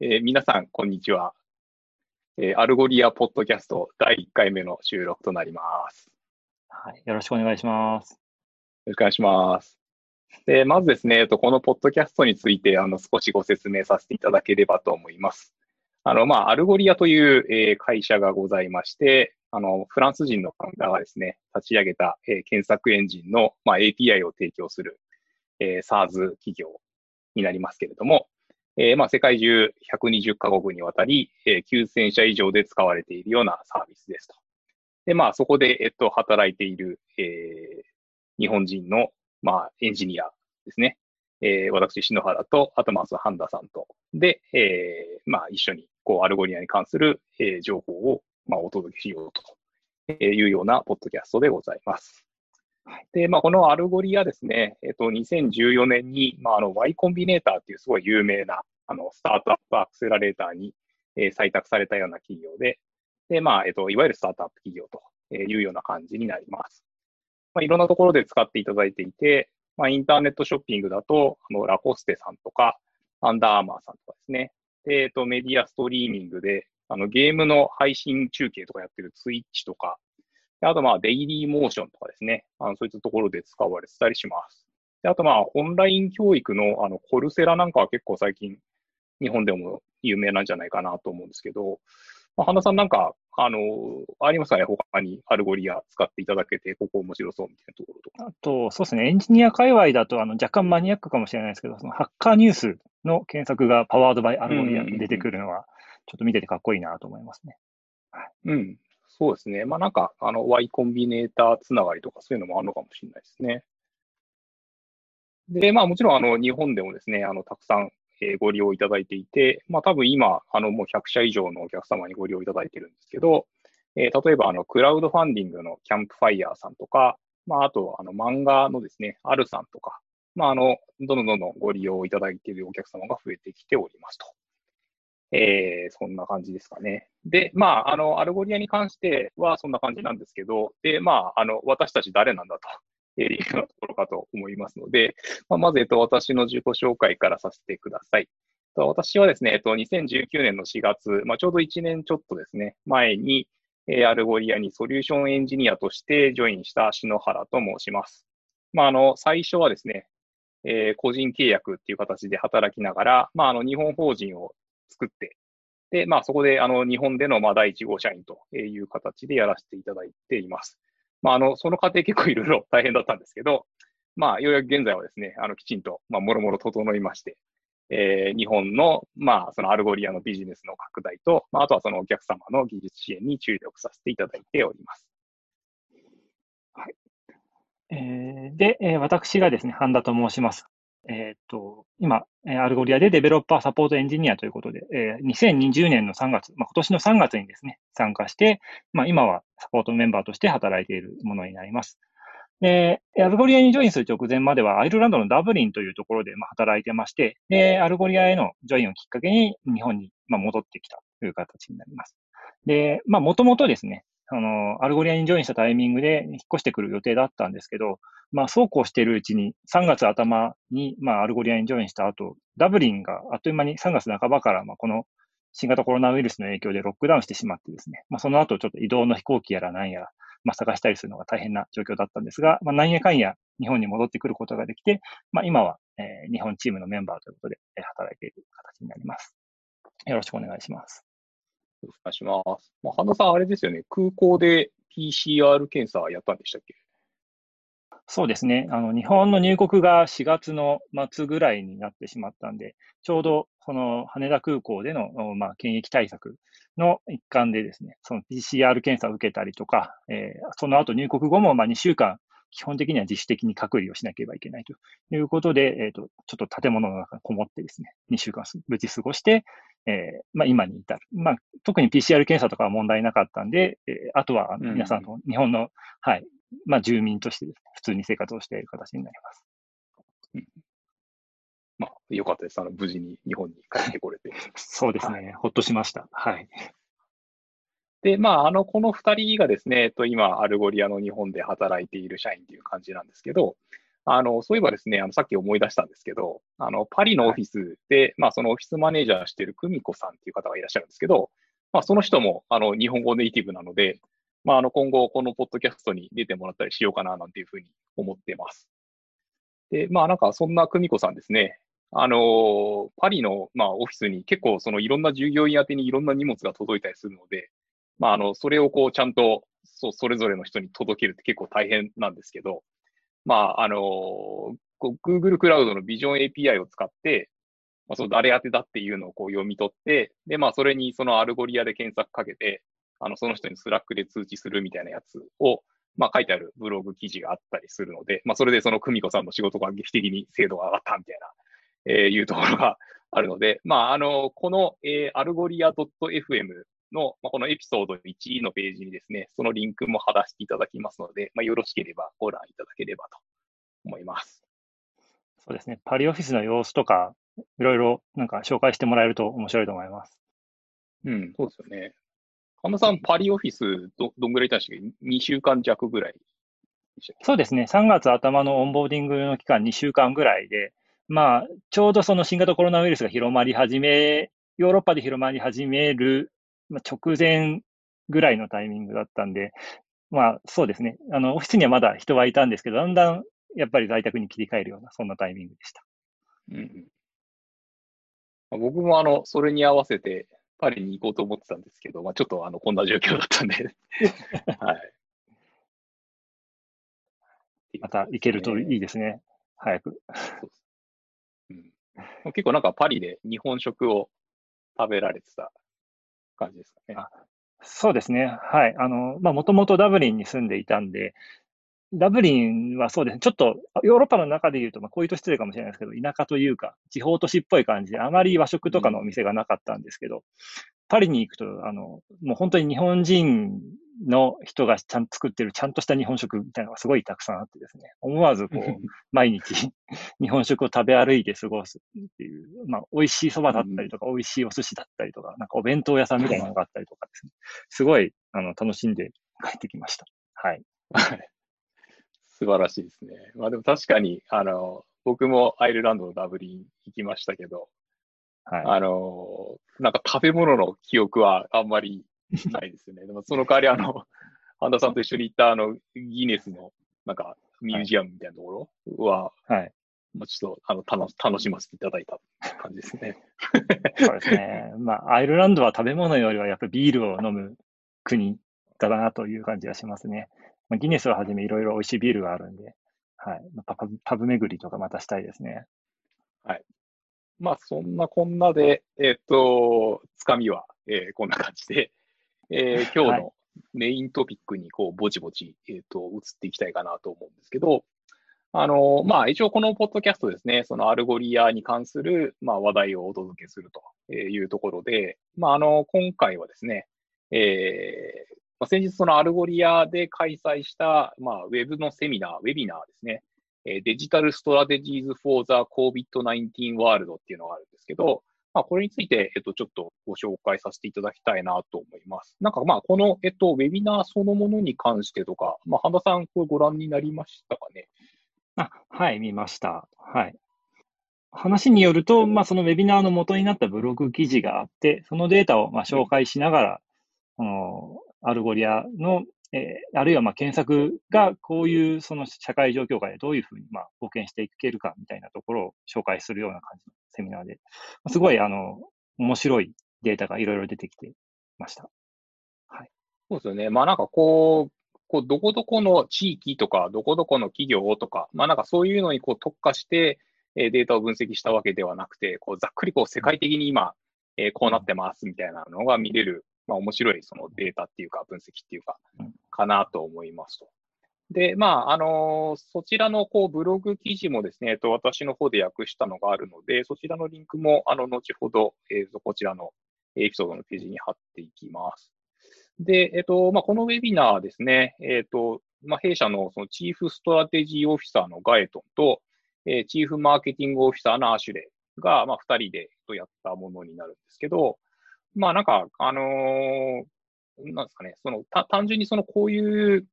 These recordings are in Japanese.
えー、皆さん、こんにちは、えー。 Algolia ポッドキャスト第1回目の収録となります。はい、よろしくお願いします。よろしくお願いします。でまずですね、このポッドキャストについてあの少しご説明させていただければと思います。あの、まあ、 Algolia という、えー、会社がございまして、あの、フランス人のファウンダーがですね、立ち上げた、えー、検索エンジンの、まあ、API を提供する、えー、SARS 企業になりますけれども、えー、まあ、世界中120カ国にわたり、えー、9000社以上で使われているようなサービスですと。で、まあ、そこで、えっと、働いている、えー、日本人の、まあ、エンジニアですね。えー、私、篠原と、あと、まず、半田さんと、で、えー、まあ、一緒に、こう、 Algolia に関する、えー、情報を、まあ、お届けしようというような、ポッドキャストでございます。で、まあ、この Algolia ですね、えっと、2014年に、まあ、あの、Y コンビネーターっていうすごい有名な、あの、スタートアップアクセラレーターに、えー、採択されたような企業で、で、まあ、えっと、いわゆるスタートアップ企業というような感じになります。まあ、いろんなところで使っていただいていて、まあ、インターネットショッピングだと、あの、ラコステさんとか、アンダーアーマーさんとかですね。で、えっと、メディアストリーミングで、あの、ゲームの配信中継とかやってる Twitch とか、あと、まあ、 Dailymotion とかですね。あのそういったところで使われてたりします。であと、まあ、オンライン教育の、あの、 Coursera なんかは結構最近、日本でも有名なんじゃないかなと思うんですけど、まあ、半田さんなんか、あの、ありますかね？他に Algolia 使っていただけて、ここ面白そうみたいなところとか。あと、そうですね。エンジニア界隈だと、あの、若干マニアックかもしれないですけど、その Hacker News の検索が powered by Algo lia に出てくるのは、ちょっと見ててかっこいいなと思いますね。はい、うん。そうですね。まあなんか、あの、Y コンビネーターつながりとかそういうのもあるのかもしれないですね。で、まあもちろん、あの、日本でもですね、あの、たくさん、え、ご利用いただいていて、まあ多分今、あの、もう100社以上のお客様にご利用いただいてるんですけど、えー、例えば、あの、クラウドファンディングのキャンプファイヤーさんとか、まああと、あの、漫画のですね、アルさんとか、まああの、どんどんどんどんご利用いただいているお客様が増えてきておりますと。えー、そんな感じですかね。で、まあ、あの、 Algolia に関してはそんな感じなんですけど、で、まあ、あの、私たち誰なんだというようなところかと思いますので、まあ、まず、えっと、私の自己紹介からさせてください。私はですね、えっと、2019年の4月、まあ、ちょうど1年ちょっとですね、前に、えー、 Algolia にソリューションエンジニアとしてジョインした篠原と申します。まあ、あの、最初はですね、えー、個人契約っていう形で働きながら、まあ、あの、日本法人を作って、で、まあそこであの日本でのまあ第1号社員という形でやらせていただいています。まああの、その過程結構いろいろ大変だったんですけど、まあようやく現在はですね、あのきちんと、まあもろもろ整いまして、えー、日本の、まあその Algolia のビジネスの拡大と、まああとはそのお客様の技術支援に注力させていただいております。はい。えー、で、えー、私がですね、半田と申します。えっ、と、今、 Algolia でデベロッパーサポートエンジニアということで、えー、2020年の3月、まあ、今年の3月にですね、参加して、まあ、今はサポートメンバーとして働いているものになります。で、 Algolia にジョインする直前までは、アイルランドのダブリンというところでま働いてまして、で、 Algolia へのジョインをきっかけに日本にま戻ってきたという形になります。で、まあ、もともとですね、あの、 Algolia にジョインしたタイミングで引っ越してくる予定だったんですけど、まあ、そうこうしているうちに、3月頭に、まあ、 Algolia にジョインした後、ダブリンがあっという間に3月半ばから、まあ、この新型コロナウイルスの影響でロックダウンしてしまってですね、まあ、その後ちょっと移動の飛行機やら何やら、まあ、探したりするのが大変な状況だったんですが、まあ、何やかんや日本に戻ってくることができて、まあ、今は、えー、日本チームのメンバーということで、えー、働いている形になります。よろしくお願いします。お願いします。まあ、半田さん、あれですよね、空港で PCR 検査やったんでしたっけ？そうですね。あの、日本の入国が4月の末ぐらいになってしまったんで、ちょうど、その羽田空港での、まあ、検疫対策の一環でですね、その PCR 検査を受けたりとか、えー、その後入国後も、まあ、2週間、基本的には自主的に隔離をしなければいけないということで、え、ー、と、ちょっと建物の中にこもってですね、2週間無事過ごして、えー、まあ、今に至る。まあ、特に PCR 検査とかは問題なかったんで、えー、あとは皆さんの日本の、はい、まあ、住民として、ね、普通に生活をしている形になります。うん、まあ、よかったです。あの、無事に日本に帰ってこれて。そうですね、はい、ほっとしました。はい。で、まあ、あの、この二人がですね、えっと、今、 Algolia の日本で働いている社員という感じなんですけど、あの、そういえばですね、あの、さっき思い出したんですけど、あの、パリのオフィスで、まあ、そのオフィスマネージャーしてる久美子さんっていう方がいらっしゃるんですけど、まあ、その人も、あの、日本語ネイティブなので、まあ、あの、今後、このポッドキャストに出てもらったりしようかな、なんていうふうに思ってます。で、まあ、なんか、そんな久美子さんですね、あの、パリの、まあ、オフィスに結構、そのいろんな従業員宛てにいろんな荷物が届いたりするので、まあ、あの、それをこう、ちゃんと、そう、それぞれの人に届けるって結構大変なんですけど、まあ、あの、Google Cloud の Vision API を使って、まあ、その誰宛てだっていうのをこう読み取って、で、まあ、それにその Algolia で検索かけて、あの、その人に Slack で通知するみたいなやつを、まあ、書いてあるブログ記事があったりするので、まあ、それでその久美子さんの仕事が劇的に精度が上がったみたいな、えー、いうところがあるので、まあ、あの、この、えー、 Algolia .fm の、まあ、このエピソード1のページにですね、そのリンクも貼らせていただきますので、まあ、よろしければご覧いただければと思います。そうですね。パリオフィスの様子とか、いろいろなんか紹介してもらえると面白いと思います。うん、そうですよね。神田さん、パリオフィスど、どんぐらいいたんでしたっけ ?2 週間弱ぐらいそうですね。3月頭のオンボーディングの期間2週間ぐらいで、まあ、ちょうどその新型コロナウイルスが広まり始め、ヨーロッパで広まり始める直前ぐらいのタイミングだったんで、まあそうですね。あの、オフィスにはまだ人はいたんですけど、だんだんやっぱり在宅に切り替えるような、そんなタイミングでした。うん。僕もあの、それに合わせてパリに行こうと思ってたんですけど、まあちょっとあの、こんな状況だったんで はい。また行けるといいですね。早く。うん、結構なんかパリで日本食を食べられてた感じですかね。そうですね。はい。あの、まあ、もともとダブリンに住んでいたんで、ダブリンはそうですね。ちょっと、ヨーロッパの中で言うと、まあ、こういうと失礼かもしれないですけど、田舎というか、地方都市っぽい感じで、あまり和食とかのお店がなかったんですけど、パリに行くと、あの、もう本当に日本人の人がちゃんと作ってるちゃんとした日本食みたいなのがすごいたくさんあってですね、思わずこう、毎日 日本食を食べ歩いて過ごすっていう、まあ、美味しい蕎麦だったりとか、美味しいお寿司だったりとか、なんかお弁当屋さんみたいなのがあったりとかですね、すごい、あの、楽しんで帰ってきました。はい。素晴らしいですね。まあでも確かに、あの、僕もアイルランドのダブリン行きましたけど、はい、あの、なんか食べ物の記憶はあんまりないですよね。でもその代わり、あの、半田さんと一緒に行ったあの、ギネスの、なんか、ミュージアムみたいなところは、はい。もうちょっと、あの、楽楽しませていただいた感じですね。そうですね。まあ、アイルランドは食べ物よりはやっぱりビールを飲む国だなという感じがしますね。まあ、ギネスをはじめいろいろ美味しいビールがあるんで、はい。パブパブ巡りとかまたしたいですね。はい。まあ、そんなこんなで、えっ、ー、と、つかみは、えー、こんな感じで、えー、今日のメイントピックにこうぼちぼち、えーと、移っていきたいかなと思うんですけど、あのまあ、一応このポッドキャストですね、その Algolia に関する、まあ、話題をお届けするというところで、まあ、あの今回はですね、えーまあ、先日その Algolia で開催した、まあ、ウェブのセミナー、ウェビナーですね、デジタルストラテジーズ for the COVID-19 ワールドっていうのがあるんですけど、まあ、これについて、えっと、ちょっとご紹介させていただきたいなと思います。なんか、まあ、この、えっと、ウェビナーそのものに関してとか、まあ、半田さん、これご覧になりましたかね？あ、はい、見ました。はい。話によると、まあ、そのウェビナーの元になったブログ記事があって、そのデータをまあ紹介しながら、うん、の Algolia のえー、あるいはまあ検索がこういうその社会状況下でどういうふうにまあ貢献していけるかみたいなところを紹介するような感じのセミナーで、すごいあの面白いデータがいろいろ出てきてました。はい。そうですよね。まあなんかこう、こうどこどこの地域とか、どこどこの企業とか、まあなんかそういうのにこう特化して、えデータを分析したわけではなくて、こうざっくりこう世界的に今、えこうなってますみたいなのが見れるまあ、面白いそのデータっていうか、分析っていうか、かなと思いますと。で、まあ、あのー、そちらのこうブログ記事もですね、えっと、私の方で訳したのがあるので、そちらのリンクも、あの、後ほど、えー、こちらのエピソードのページに貼っていきます。で、えっと、まあ、このウェビナーですね、えっと、まあ、弊社のそのチーフストラテジーオフィサーのガエトンと、えー、チーフマーケティングオフィサーのアシュレが、まあ、二人でやったものになるんですけど、まあなんか、あのー、なんですかね、その、単純にそのこういう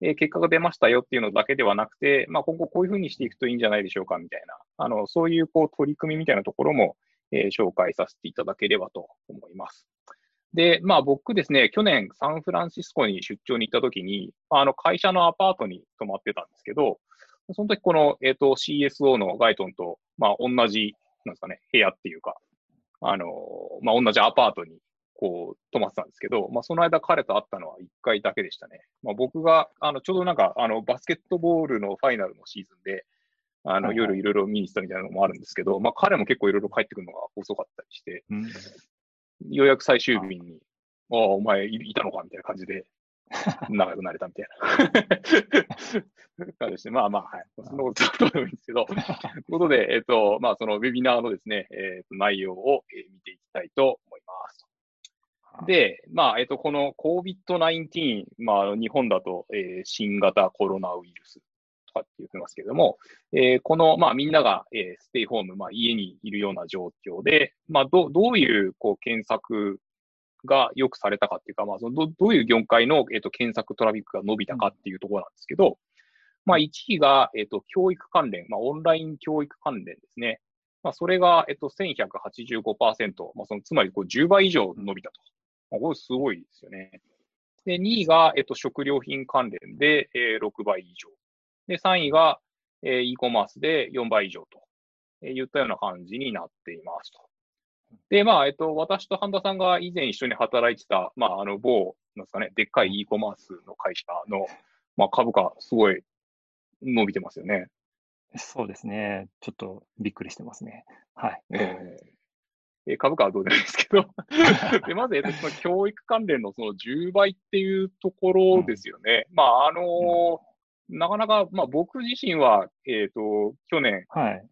え結果が出ましたよっていうのだけではなくて、まあ、今後こういうふうにしていくといいんじゃないでしょうかみたいな、あの、そういうこう取り組みみたいなところも、えー、紹介させていただければと思います。で、まあ僕ですね、去年サンフランシスコに出張に行った時に、あの会社のアパートに泊まってたんですけど、その時この、えっ、ー、と CSO のガイトンと、まあ同じ、なんですかね、部屋っていうか、あの、まあ同じアパートにこう泊まってたんですけど、まあその間彼と会ったのは1回だけでしたね。まあ僕が、あの、ちょうどなんか、あの、バスケットボールのファイナルのシーズンで、あの、夜いろいろ見に行ったみたいなのもあるんですけど、まあ彼も結構いろいろ帰ってくるのが遅かったりして、うん、ようやく最終日に、ああ、お前いたのかみたいな感じで、仲良くなれたみたいな 感じですね。まあまあ、はい。そんなことどうでもいいんですけど、ということで、えっ、ー、と、まあ、そのウェビナーのですね、えっ、ー、と、内容を、えー、見ていきたいと思います。で、まあ、えっ、ー、と、この COVID-19、まあ、日本だと、えー、新型コロナウイルスとかって言ってますけれども、えー、この、まあ、みんなが、えー、ステイホーム、まあ、家にいるような状況で、まあ、どどういう、こう、検索がよくされたかっていうか、まあ、そのどどういう業界の、えーと、検索トラフィックが伸びたかっていうところなんですけど、まあ、1位が、えーと、教育関連、まあ、オンライン教育関連ですね。まあ、それが、えっ、ー、と、1185%、まあ、そのつまりこう10倍以上伸びたと。まあ、これすごいですよね。で、2位が、えっ、ー、と、食料品関連で、えー、6倍以上。で、3位が、えー、e コマースで4倍以上と、えー、いったような感じになっていますと。で、まあ、えっと、私と半田さんが以前一緒に働いてた、まあ、あの、某、なんですかね、でっかい e コマースの会社の、まあ、株価、すごい伸びてますよね。そうですね。ちょっとびっくりしてますね。はい。えー、株価はどうでもいいですけど で、まず、えっと、その教育関連のその10倍っていうところですよね。うん、まあ、あのーうん、なかなか、まあ、僕自身は、えっ、ー、と、去年、はい、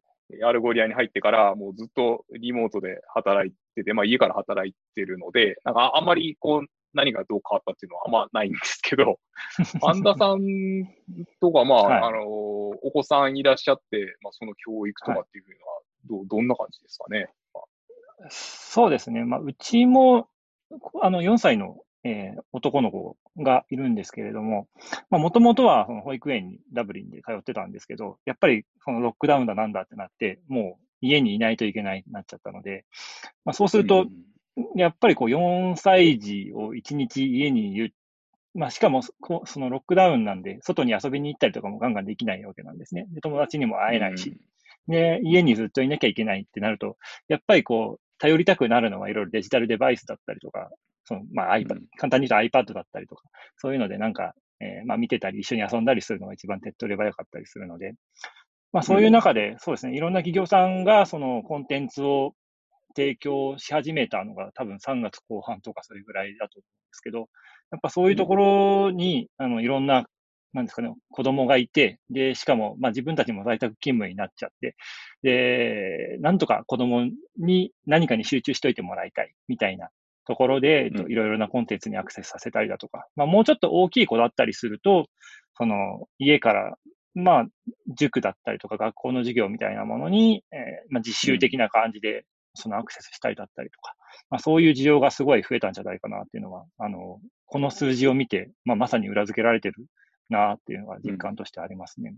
Algolia に入ってから、もうずっとリモートで働いてて、まあ家から働いてるので、なんかあんまりこう、何がどう変わったっていうのはあんまないんですけど、半田さんとか、まあ、はい、あの、お子さんいらっしゃって、まあその教育とかっていうのは、ど、はい、どんな感じですかね？そうですね。まあ、うちも、あの、4歳のえー、男の子がいるんですけれども、まあ、もともとはその保育園にダブリンで通ってたんですけど、やっぱりそのロックダウンだなんだってなって、もう家にいないといけないなっちゃったので、まあ、そうすると、やっぱりこう4歳児を1日家にいる、まあ、しかもそのロックダウンなんで、外に遊びに行ったりとかもガンガンできないわけなんですね。で、友達にも会えないし、で、家にずっといなきゃいけないってなると、やっぱりこう、頼りたくなるのはいろいろデジタルデバイスだったりとか、その、まあ iPad、簡単に言うと iPad だったりとか、そういうのでなんか、えー、まあ見てたり一緒に遊んだりするのが一番手っ取り早かったりするので、まあそういう中で、そうですね、いろんな企業さんがそのコンテンツを提供し始めたのが多分3月後半とかそれぐらいだと思うんですけど、やっぱそういうところに、あの、いろんな、なんですかね、子供がいて、で、しかも、まあ自分たちも在宅勤務になっちゃって、で、なんとか子供に何かに集中しといてもらいたい、みたいなところで、えっと、いろいろなコンテンツにアクセスさせたりだとか、まあ、もうちょっと大きい子だったりすると、その、家から、まあ、塾だったりとか学校の授業みたいなものに、えー、まあ、自習的な感じで、そのアクセスしたりだったりとか、まあ、そういう需要がすごい増えたんじゃないかなっていうのは、あの、この数字を見て、まあ、まさに裏付けられてるなっていうのが実感としてありますね。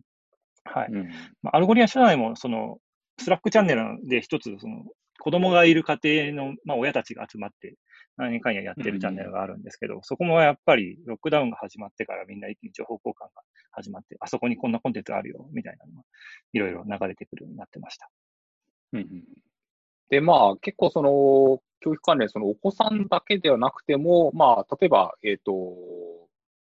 うん、はい。うん、まあ、 Algolia 社内も、その、 Slack チャンネルで一つ、その、子供がいる家庭の、まあ、親たちが集まって、何かんややってるチャンネルがあるんですけど、そこもやっぱりロックダウンが始まってからみんな一気に情報交換が始まって、あそこにこんなコンテンツあるよ、みたいなのがいろいろ流れてくるようになってました。うん、で、まあ結構その教育関連、そのお子さんだけではなくても、まあ例えば、えっ、ー、と、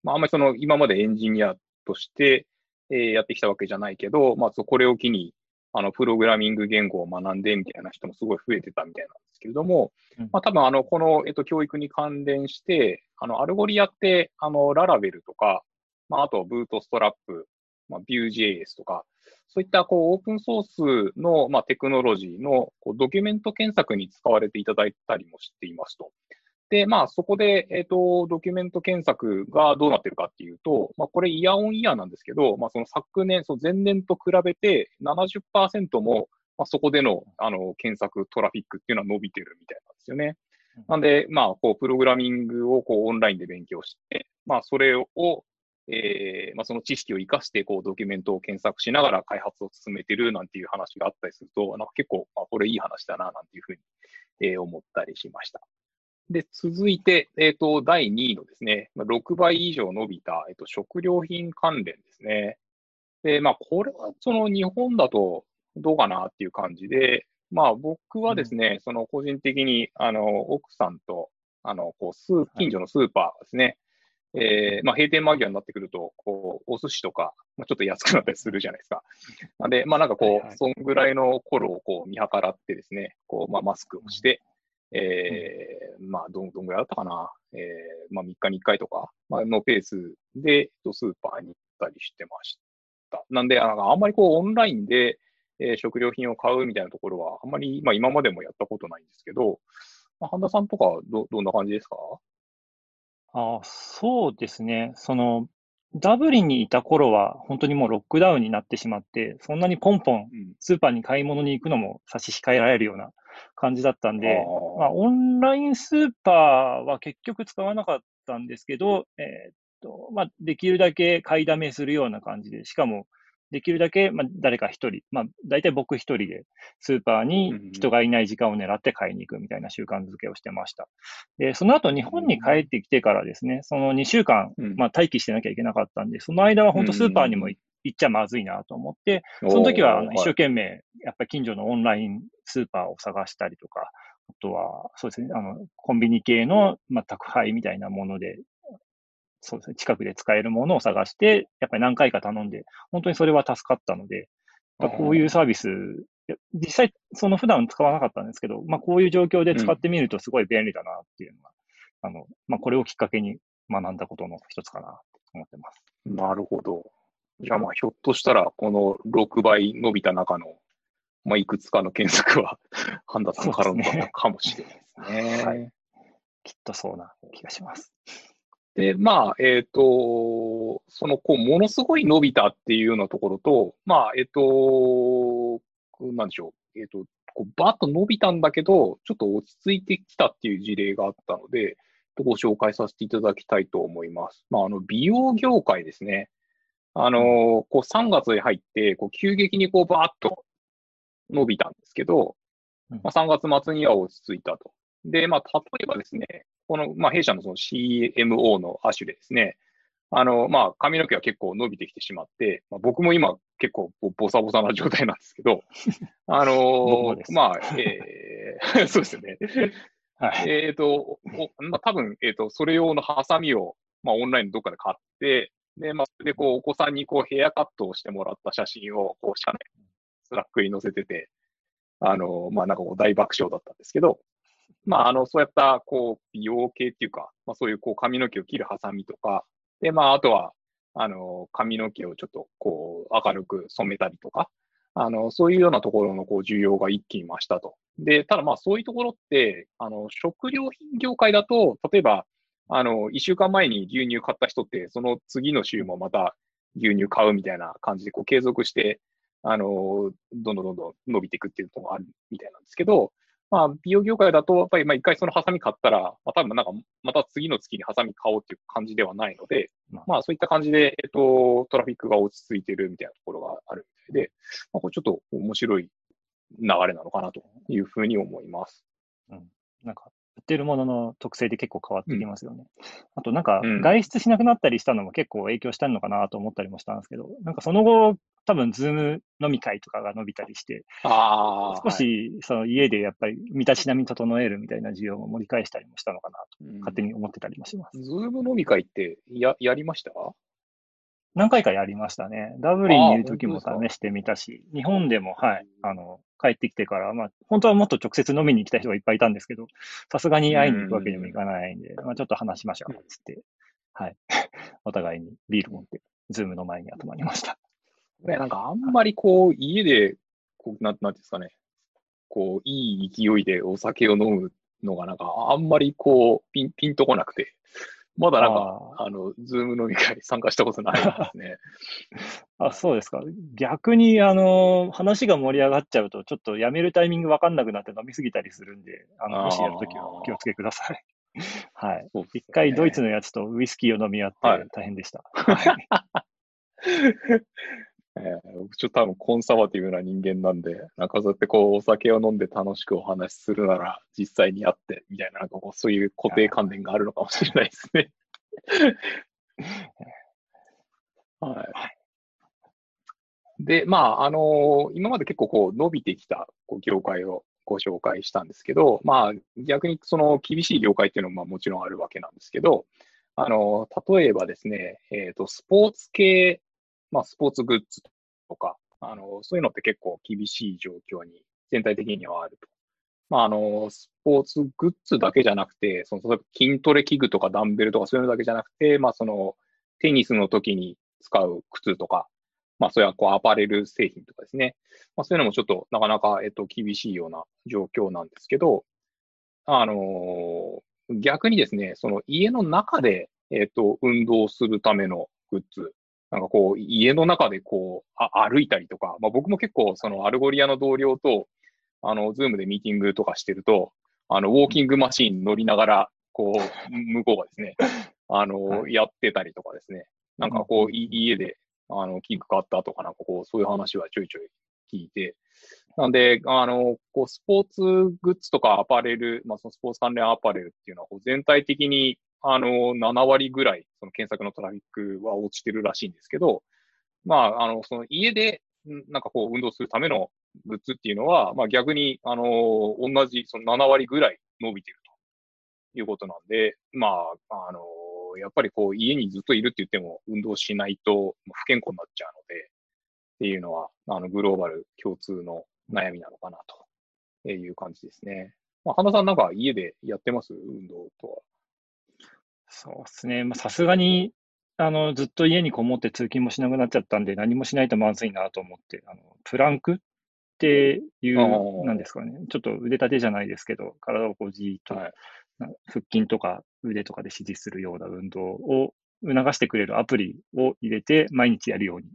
まああんまりその今までエンジニアとして、えー、やってきたわけじゃないけど、まあこれを機に、あの、プログラミング言語を学んでみたいな人もすごい増えてたみたいなんですけれども、まあ多分あの、この、えっと、教育に関連して、あの、 Algolia って、あの、 Laravel とか、まああと、ブートストラップ、まあ、Vue.js とか、そういったこうオープンソースの、まあ、テクノロジーのこうドキュメント検索に使われていただいたりもしていますと。で、まあ、そこで、えっ、ー、と、ドキュメント検索がどうなってるかっていうと、まあ、これイヤオンイヤーなんですけど、まあ、その昨年、その前年と比べて70%も、まあ、そこでの、あの、検索トラフィックっていうのは伸びてるみたいなんですよね。なんで、まあ、こう、プログラミングをこう、オンラインで勉強して、まあ、それを、えーまあ、その知識を活かして、こう、ドキュメントを検索しながら開発を進めてるなんていう話があったりすると、なんか結構、あ、これいい話だな、なんていうふうに、えー、思ったりしました。で、続いて、えっ、ー、と、第2位のですね、6倍以上伸びた、えっ、ー、と、食料品関連ですね。で、まあ、これは、その日本だとどうかなっていう感じで、まあ、僕はですね、うん、その個人的に、あの、奥さんと、あの、こう、スー、近所のスーパーですね、はい、えー、まあ、閉店間際になってくると、こう、お寿司とか、まあ、ちょっと安くなったりするじゃないですか。なんで、まあ、なんかこう、はいはい、そんぐらいの頃をこう、見計らってですね、こう、まあ、マスクをして、えー、まあ、どん、どんぐらいだったかな？えー、まあ、3日に1回とか、まあ、のペースで、スーパーに行ったりしてました。なんで、あんまりこう、オンラインで、えー、食料品を買うみたいなところは、あんまり、まあ、今までもやったことないんですけど、まあ、半田さんとかど、どんな感じですか？あそうですね。その、ダブリンにいた頃は、本当にもうロックダウンになってしまって、そんなにポンポンスーパーに買い物に行くのも差し控えられるような感じだったんで、まあ、オンラインスーパーは結局使わなかったんですけど、えー、っと、まあ、できるだけ買いだめするような感じで、しかも、できるだけ、まあ、誰か一人、まあ、大体僕一人でスーパーに人がいない時間を狙って買いに行くみたいな習慣づけをしてました。で、その後日本に帰ってきてからですね、その2週間、まあ、待機してなきゃいけなかったんで、その間は本当スーパーにも行っちゃまずいなと思って、その時は一生懸命、やっぱり近所のオンラインスーパーを探したりとか、あとは、そうですね、あの、コンビニ系の、まあ、宅配みたいなもので、そうですね、近くで使えるものを探して、やっぱり何回か頼んで、本当にそれは助かったので、こういうサービス、実際、その普段使わなかったんですけど、まあ、こういう状況で使ってみるとすごい便利だなっていうのが、うん、あの、まあ、これをきっかけに学んだことの一つかなと思ってます。なるほど。じゃあ、まあ、ひょっとしたら、この6倍伸びた中の、まあ、いくつかの検索は、ハンダさんからのかもしれないですね。はい。きっとそうな気がします。で、まあ、えっ、ー、と、その、こう、ものすごい伸びたっていうようなところと、まあ、えっ、ー、と、なんでしょう。えっ、ー、と、こうバッと伸びたんだけど、ちょっと落ち着いてきたっていう事例があったので、ご紹介させていただきたいと思います。まあ、あの、美容業界ですね。あの、こう、3月に入って、こう、急激にこう、バーッと伸びたんですけど、まあ、3月末には落ち着いたと。で、まあ、例えばですね、この、まあ、弊社のその CMO の亜種でですね、あの、まあ、髪の毛は結構伸びてきてしまって、まあ、僕も今結構ボサボサな状態なんですけど、あのまあ、えー、そうですよね。はい、えっ、ー、と、まあ、多分、えっ、ー、と、それ用のハサミを、まあ、オンラインのどっかで買って、で、まあ、それでこう、お子さんにこう、ヘアカットをしてもらった写真を、こう、社内、Slack に載せてて、あの、まあ、なんかこう、大爆笑だったんですけど、まあ、あの、そうやった、こう、美容系っていうか、まあ、そういう、こう、髪の毛を切るハサミとか、で、まあ、あとは、あの、髪の毛をちょっと、こう、明るく染めたりとか、あの、そういうようなところの、こう、需要が一気に増したと。で、ただまあ、そういうところって、あの、食料品業界だと、例えば、あの、一週間前に牛乳買った人って、その次の週もまた牛乳買うみたいな感じで、こう、継続して、あの、どんどんどんどん伸びていくっていうのがあるみたいなんですけど、まあ、美容業界だと、やっぱり、まあ、一回そのハサミ買ったら、まあ、多分なんか、また次の月にハサミ買おうっていう感じではないので、まあ、そういった感じで、えっと、トラフィックが落ち着いてるみたいなところがあるみたいで、まあ、これちょっと面白い流れなのかなというふうに思います。うん。なんか、売ってるものの特性で結構変わってきますよね。うん、あとなんか、外出しなくなったりしたのも結構影響したのかなと思ったりもしたんですけど、なんかその後、多分、 Zoom 飲み会とかが伸びたりして、少し、その家でやっぱり、身だしなみ整えるみたいな需要も盛り返したりもしたのかなと、勝手に思ってたりもします。 Zoom 飲み会ってや、やりました？何回かやりましたね。ダブリンにいる時も試してみたし、日本でも、はい、あの、帰ってきてから、まあ、本当はもっと直接飲みに行きたい人がいっぱいいたんですけど、さすがに会いに行くわけにもいかないんで、まあ、ちょっと話しましょう、つって、はい。お互いにビール持って、 Zoom の前に集まりました。ね、なんかあんまりこう、家で、こう、なん、なんですかね、こう、いい勢いでお酒を飲むのがなんかあんまりこう、ピン、ピンとこなくて、まだなんか、あの、 Zoom 飲み会参加したことないですね。あ、そうですか。逆に、あの、話が盛り上がっちゃうと、ちょっとやめるタイミングわかんなくなって飲みすぎたりするんで、あの、もしやるときはお気をつけください。はい。一回ドイツのやつとウイスキーを飲み合って大変でした。えー、僕ちょっと多分コンサバティブな人間なんで、なんかそうやってこうお酒を飲んで楽しくお話しするなら実際にやって、みたいな、なんかこうそういう固定観念があるのかもしれないですね。はい。で、まあ、あのー、今まで結構こう伸びてきたこう業界をご紹介したんですけど、まあ、逆にその厳しい業界っていうのもまあもちろんあるわけなんですけど、あのー、例えばですね、えっ、ー、と、スポーツ系、まあ、スポーツグッズとか、あのそういうのって結構厳しい状況に全体的にはあると。まあ、あの、スポーツグッズだけじゃなくて、その、例えば筋トレ器具とかダンベルとかそういうのだけじゃなくて、まあ、その、テニスの時に使う靴とか、まあ、それはこうアパレル製品とかですね。まあ、そういうのもちょっとなかなか、えっと、厳しいような状況なんですけど、あの、逆にですね、その家の中で、えっと、運動するためのグッズ、なんかこう、家の中でこう、あ歩いたりとか、まあ、僕も結構、その Algolia の同僚と、あの、 Zoom でミーティングとかしてると、あの、ウォーキングマシーン乗りながら、こう、向こうがですね、あの、やってたりとかですね、なんかこう、家であの、器具買ったとかなんかこう、そういう話はちょいちょい聞いて、なんで、あの、こう、スポーツグッズとかアパレル、まあ、そのスポーツ関連アパレルっていうのは、全体的に、あの、7割ぐらい、その検索のトラフィックは落ちてるらしいんですけど、まあ、あの、その家で、なんかこう、運動するためのグッズっていうのは、まあ逆に、あの、同じ、その7割ぐらい伸びてるということなんで、まあ、あの、やっぱりこう家にずっといるって言っても運動しないと不健康になっちゃうので、っていうのは、あの、グローバル共通の悩みなのかなという感じですね。まあ、花さんなんか家でやってます？運動とは。そうですね。まあ、さすがに、あの、ずっと家にこもって通勤もしなくなっちゃったんで、何もしないとまずいなと思って、あの、プランクっていう、なんですかね。ちょっと腕立てじゃないですけど、体をこうじーっと、はい、腹筋とか腕とかで指示するような運動を促してくれるアプリを入れて毎日やるように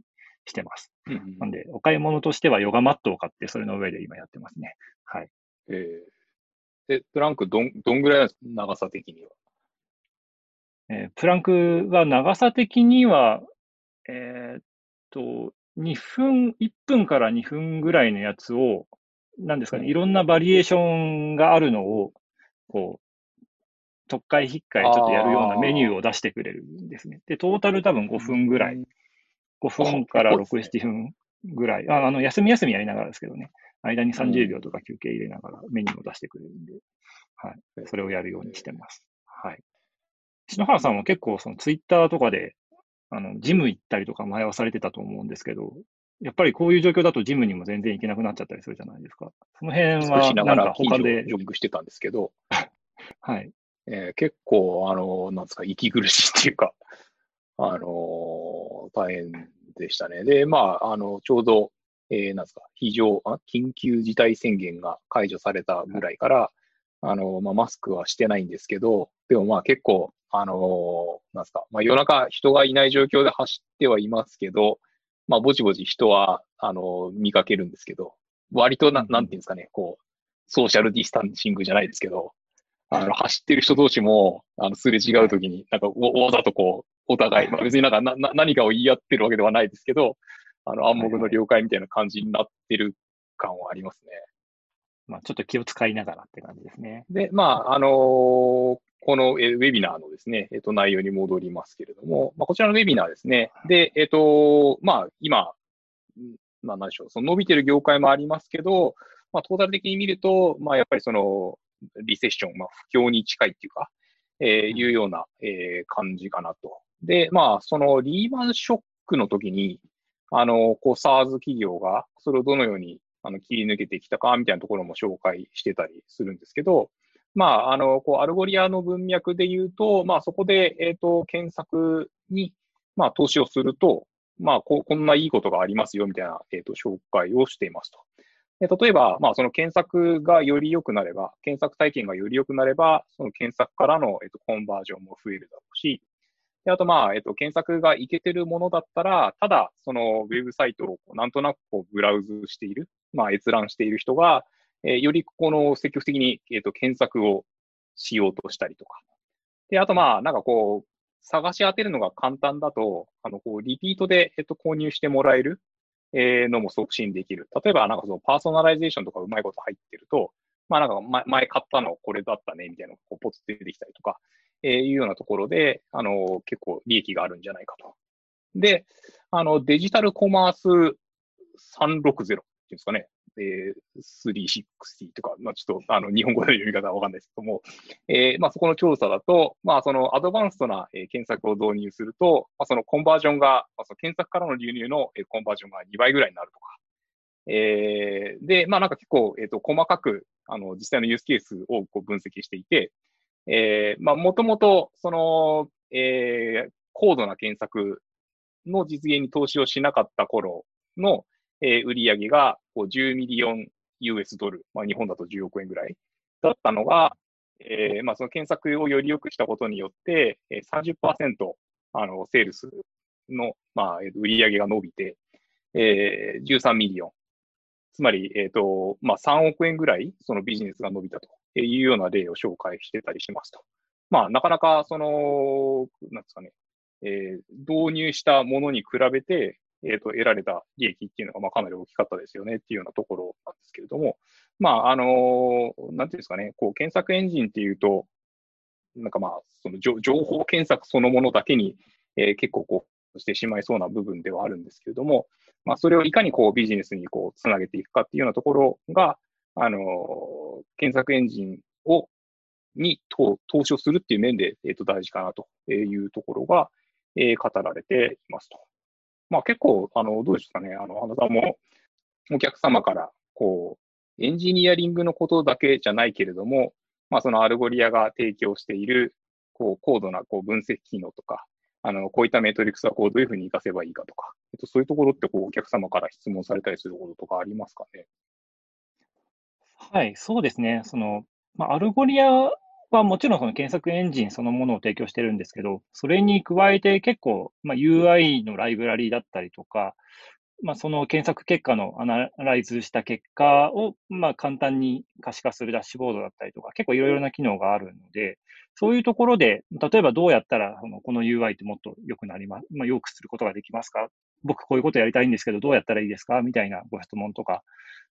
してます。うんうん、なんで、お買い物としてはヨガマットを買って、それの上で今やってますね。はい。えー、で、プランクどん、どんぐらい長さ的にはえー、プランクは長さ的には、えー、っと、2分、1分から2分ぐらいのやつを、なんですかね、いろんなバリエーションがあるのを、こう、特会引っかいちょっとやるようなメニューを出してくれるんですね。で、トータル多分5分ぐらい。5分から6、7分ぐらい。ああの、休み休みやりながらですけどね。間に30秒とか休憩入れながらメニューを出してくれるんで、はい。それをやるようにしてます。はい。篠原さんは結構そのツイッターとかで、あの、ジム行ったりとか前はされてたと思うんですけど、やっぱりこういう状況だとジムにも全然行けなくなっちゃったりするじゃないですか。その辺はなんか他で。ジョグしてたんですけど、はい。えー、結構、あの、なんですか、息苦しいっていうか、あの大変でしたね。で、まあ、あの、ちょうど、えー、なんですか、非常あ、緊急事態宣言が解除されたぐらいから、あの、まあ、マスクはしてないんですけど、でもまあ結構、あのなんですか、まあ、夜中人がいない状況で走ってはいますけど、まあ、ぼちぼち人は、あの見かけるんですけど、割とな、なんていうんですかね、こう、ソーシャルディスタンシングじゃないですけど、あの、走ってる人同士も、あの、すれ違うときに、なんかわ、わざとこう、お互い、まあ、別になんかな、な、何かを言い合ってるわけではないですけど、あの、暗黙の了解みたいな感じになってる感はありますね。まあ、ちょっと気を使いながらって感じですね。で、まあ、あのー、このえウェビナーのですね、えっ、と、内容に戻りますけれども、まあ、こちらのウェビナーですね。で、えっ、と、まあ、今、まあ、何でしょう、その伸びてる業界もありますけど、まあ、トータル的に見ると、まあ、やっぱりその、リセッション、まあ、不況に近いっていうか、えー、いうような、えー、感じかなと。で、まあ、そのリーマンショックの時に、あの、こう、SARS 企業が、それをどのように、あの、切り抜けてきたか、みたいなところも紹介してたりするんですけど、まあ、あの、こう、 Algolia の文脈で言うと、まあ、そこで、えっ、ー、と、検索に、まあ、投資をすると、まあこ、こんないいことがありますよ、みたいな、えっ、ー、と、紹介をしていますと。で例えば、まあ、その検索がより良くなれば、検索体験がより良くなれば、その検索からの、えっと、コンバージョンも増えるだろうし、であと、まあ、えっと、検索がいけてるものだったら、ただ、そのウェブサイトをなんとなくこうブラウズしている、まあ、閲覧している人が、えー、よりこの積極的に、えっと、検索をしようとしたりとか、で、あとまあ、なんかこう、探し当てるのが簡単だと、あの、こう、リピートで、えっと、購入してもらえる、えー、のも促進できる。例えば、なんかそのパーソナライゼーションとかうまいこと入ってると、まあなんか前買ったのこれだったね、みたいなのがこうポツって出てきたりとか、えー、いうようなところで、あの、結構利益があるんじゃないかと。で、あの、 Digital Commerce 360っていうんですかね。えー、360とか、まあ、ちょっと、あの、日本語で読み方はわかんないですけども、えー、まあ、そこの調査だと、まあ、そのアドバンストな、えー、検索を導入すると、まあ、そのコンバージョンが、まあ、その検索からの流入の、えー、コンバージョンが2倍ぐらいになるとか。えー、で、まあ、なんか結構、えっ、ー、と、細かく、あの、実際のユースケースをこう分析していて、えー、まあ、もともと、その、えー、高度な検索の実現に投資をしなかった頃の、えー、売上げがこう10ミリオン US ドル、まあ、日本だと10億円ぐらいだったのが、えーまあ、その検索をより良くしたことによって、えー、30%あのセールスの、まあ、売り上げが伸びて、えー、13 million。つまり、えっ、ー、と、まあ、3億円ぐらいそのビジネスが伸びたというような例を紹介してたりしますと。まあ、なかなか、その、なんですかね、えー、導入したものに比べて、えっ、と、得られた利益っていうのが、まあ、かなり大きかったですよねっていうようなところなんですけれども、まあ、あの、なんていうんですかね、こう、検索エンジンっていうと、なんかまあ、その情報検索そのものだけに、えー、結構こう、してしまいそうな部分ではあるんですけれども、まあ、それをいかにこう、ビジネスにこう、つなげていくかっていうようなところが、あの、検索エンジンを、に投資をするっていう面で、えっ、ー、と、大事かなというところが、えー、語られていますと。まあ結構、あの、どうですかね、あの、半田さんもお客様から、こう、エンジニアリングのことだけじゃないけれども、まあその Algolia が提供している、こう、高度なこう分析機能とか、あの、こういった metrics はこうどういうふうに活かせばいいかとか、えっと、そういうところってこうお客様から質問されたりすることとかありますかね。はい、そうですね。その、まあ、 Algoliaはもちろんその検索エンジンそのものを提供してるんですけど、それに加えて結構、まあ、UI のライブラリーだったりとか、まあ、その検索結果のアナライズした結果を、まあ、簡単に可視化するダッシュボードだったりとか、結構いろいろな機能があるので、そういうところで、例えばどうやったらこのこの UI ってもっと良くなります、まあ、良くすることができますか？僕こういうことやりたいんですけど、どうやったらいいですか？みたいなご質問とか、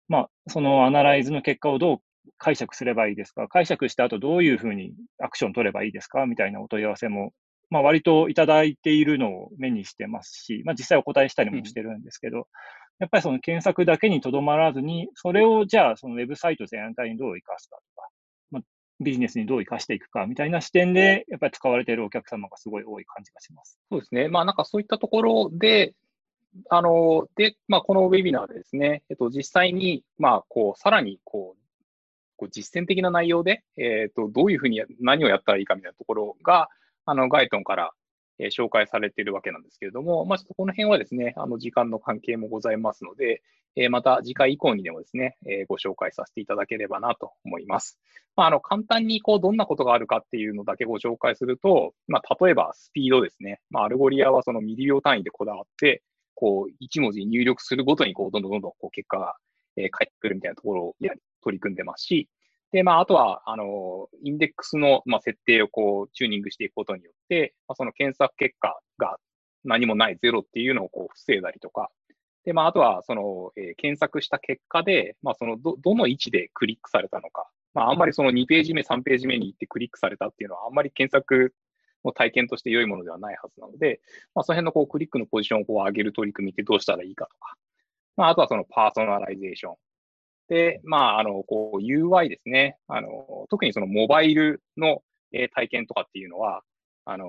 まあ、そのアナライズの結果をどう解釈すればいいですか？解釈した後どういうふうにアクション取ればいいですか？みたいなお問い合わせも、まあ、割といただいているのを目にしてますし、まあ、実際お答えしたりもしてるんですけど、うん、やっぱりその検索だけにとどまらずに、それをじゃあそのウェブサイト全体にどう活かすかとか、まあ、ビジネスにどう活かしていくかみたいな視点で、やっぱり使われているお客様がすごい多い感じがします。そうですね。まあなんかそういったところで、あの、で、まあ、このウェビナーでですね、えっと、実際に、まあ、こう、さらに、こう、こう実践的な内容で、え、ー、と、どういうふうに何をやったらいいかみたいなところが、あの、ガイトンから、えー、紹介されているわけなんですけれども、まあ、ちょっとこの辺はですね、あの、時間の関係もございますので、えー、また次回以降にでもですね、えご紹介させていただければなと思います。まあ、あの、簡単にこう、どんなことがあるかっていうのだけご紹介すると、まあ、例えばスピードですね。まあ、 Algolia はそのミリ秒単位でこだわって、こう、1文字入力するごとに、こう、どんどんどんどん、こう、結果が、え返ってくるみたいなところをやり取り組んでますし、で、まあ、あとは、あの、インデックスの、まあ、設定をこう、チューニングしていくことによって、まあ、その検索結果が何もないゼロっていうのをこう、防いだりとか、で、まあ、あとは、その、えー、検索した結果で、まあ、その、ど、どの位置でクリックされたのか。まあ、あんまりその2ページ目、3ページ目に行ってクリックされたっていうのは、あんまり検索の体験として良いものではないはずなので、まあ、その辺のこう、クリックのポジションをこう上げる取り組みってどうしたらいいかとか。まあ、あとはそのパーソナライゼーション。で、まあ、あの、こう、UI ですね。あの、特にそのモバイルの、え、体験とかっていうのは、あの、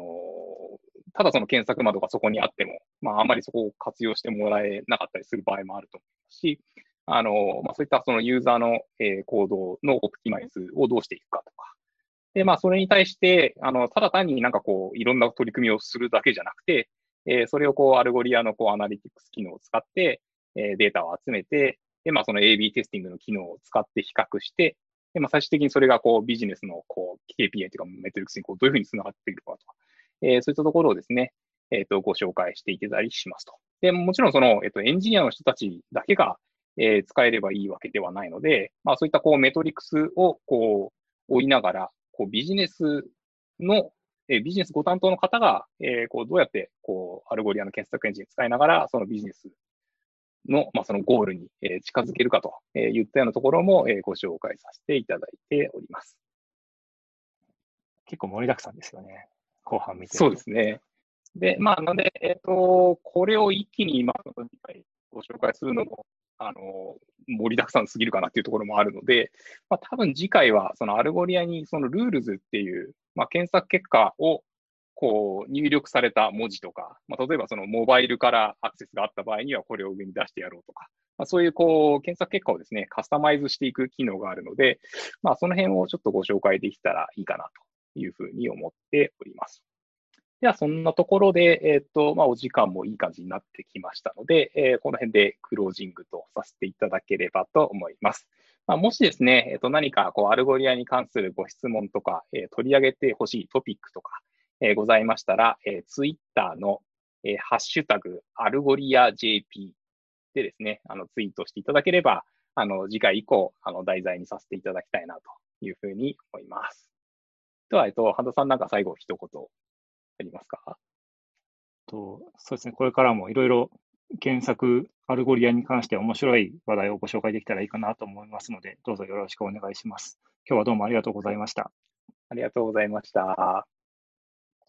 ただその検索窓がそこにあっても、まあ、あんまりそこを活用してもらえなかったりする場合もあると思いますし、あの、まあ、そういったそのユーザーの、え、行動の optimize をどうしていくかとか。で、まあ、それに対して、あの、ただ単になんかこう、いろんな取り組みをするだけじゃなくて、えー、それをこう、 Algolia のこう、アナリティクス機能を使って、えー、データを集めて、で、まあ、その AB テスティングの機能を使って比較して、で、まあ、最終的にそれがこうビジネスのこう KPI というか metrics にこうどういうふうにつながっているかとか、えー、そういったところをですね、えっ、ー、と、ご紹介していけたりしますと。で、もちろんその、えっ、ー、と、エンジニアの人たちだけが、えー、使えればいいわけではないので、まあ、そういったこう metrics をこう追いながら、こうビジネスのえビジネスご担当の方が、えこうどうやって、こう、 Algolia の検索エンジン使いながら、そのビジネスの、まあ、そのゴールに、え近づけるかといったようなところも、えご紹介させていただいております。結構盛りだくさんですよね。後半見てそうですね。で、まあ、なんで、えっ、ー、と、これを一気に、まあ、次回ご紹介するのも、あの、盛りだくさんすぎるかなっていうところもあるので、まあ、多分次回は、その Algolia に、その Rules っていう、まあ、検索結果を、こう、入力された文字とか、まあ、例えばそのモバイルからアクセスがあった場合には、これを上に出してやろうとか、まあ、そういう、こう、検索結果をですね、カスタマイズしていく機能があるので、まあ、その辺をちょっとご紹介できたらいいかなというふうに思っております。では、そんなところで、えっ、ー、と、まあ、お時間もいい感じになってきましたので、えー、この辺でクロージングとさせていただければと思います。まあ、もしですね、えっ、ー、と、何か、こう、 Algolia に関するご質問とか、え取り上げてほしいトピックとか、えございましたら、えー、ツイッターの、えハッシュタグ、 Algolia JP でですね、あの、ツイートしていただければ、あの、次回以降、あの、題材にさせていただきたいなというふうに思います。では、えっと、半田さんなんか最後一言ありますか？とそうですね、これからもいろいろ検索 Algolia に関して面白い話題をご紹介できたらいいかなと思いますので、どうぞよろしくお願いします。今日はどうもありがとうございました。ありがとうございました。